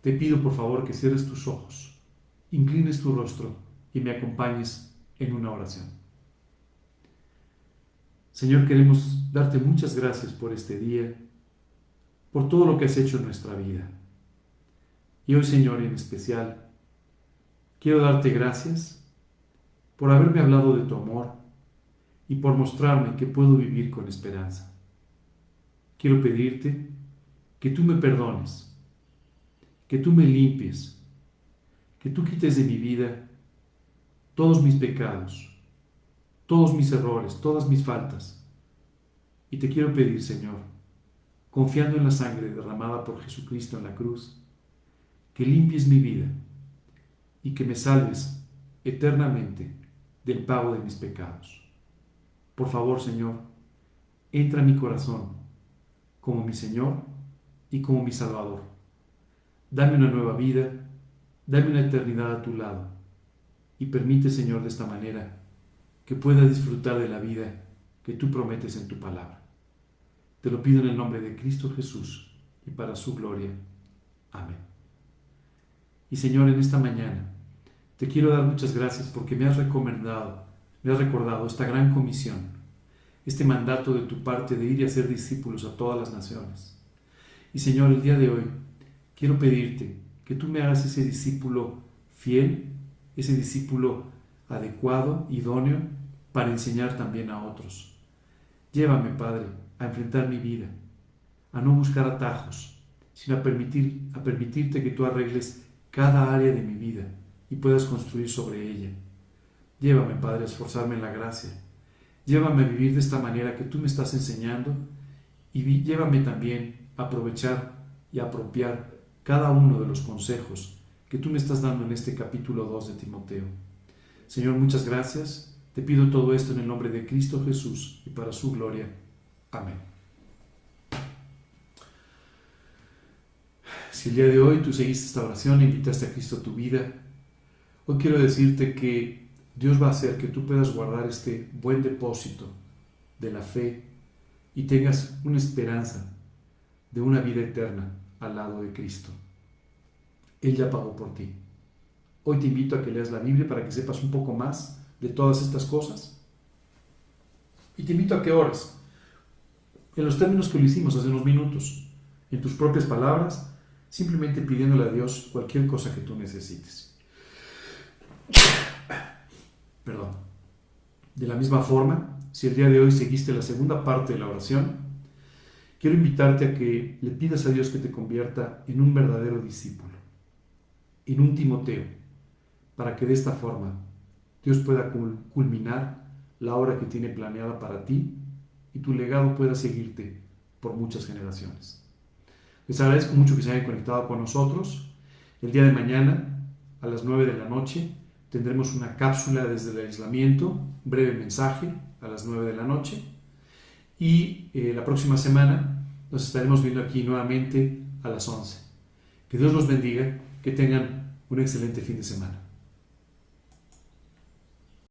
Te pido por favor que cierres tus ojos, inclines tu rostro y me acompañes en una oración. Señor, queremos darte muchas gracias por este día, por todo lo que has hecho en nuestra vida. Y hoy, Señor, en especial, quiero darte gracias por haberme hablado de tu amor y por mostrarme que puedo vivir con esperanza quiero pedirte que tú me perdones, que tú me limpies, que tú quites de mi vida todos mis pecados, todos mis errores, todas mis faltas. Y te quiero pedir, Señor, confiando en la sangre derramada por Jesucristo en la cruz, que limpies mi vida y que me salves eternamente del pago de mis pecados. Por favor, Señor, entra a mi corazón como mi Señor y como mi Salvador. Dame una nueva vida, dame una eternidad a tu lado y permite, Señor, de esta manera que pueda disfrutar de la vida que tú prometes en tu palabra. Te lo pido en el nombre de Cristo Jesús y para su gloria. Amén. Y Señor, en esta mañana te quiero dar muchas gracias porque me has recomendado, me has recordado esta gran comisión este mandato de tu parte de ir y hacer discípulos a todas las naciones. Y Señor, el día de hoy quiero pedirte que tú me hagas ese discípulo fiel, ese discípulo adecuado, idóneo, para enseñar también a otros. Llévame, Padre, a enfrentar mi vida, a no buscar atajos, sino a, permitir, a permitirte que tú arregles cada área de mi vida y puedas construir sobre ella. Llévame, Padre, a esforzarme en la gracia, Llévame a vivir de esta manera que tú me estás enseñando y llévame también a aprovechar y apropiar cada uno de los consejos que tú me estás dando en este capítulo 2 de Timoteo. Señor, muchas gracias. Te pido todo esto en el nombre de Cristo Jesús y para su gloria. Amén. Si el día de hoy tú seguiste esta oración e invitaste a Cristo a tu vida, hoy quiero decirte que Dios va a hacer que tú puedas guardar este buen depósito de la fe y tengas una esperanza de una vida eterna al lado de Cristo. Él ya pagó por ti. Hoy te invito a que leas la Biblia para que sepas un poco más de todas estas cosas. Y te invito a que ores en los términos que lo hicimos hace unos minutos, en tus propias palabras, simplemente pidiéndole a Dios cualquier cosa que tú necesites. Perdón. De la misma forma, si el día de hoy seguiste la segunda parte de la oración, quiero invitarte a que le pidas a Dios que te convierta en un verdadero discípulo, en un Timoteo, para que de esta forma Dios pueda culminar la obra que tiene planeada para ti y tu legado pueda seguirte por muchas generaciones. Les agradezco mucho que se hayan conectado con nosotros. El día de mañana, a las 9 de la noche, Tendremos una cápsula desde el aislamiento, breve mensaje a las 9 de la noche. Y eh, la próxima semana nos estaremos viendo aquí nuevamente a las 11. Que Dios los bendiga, que tengan un excelente fin de semana.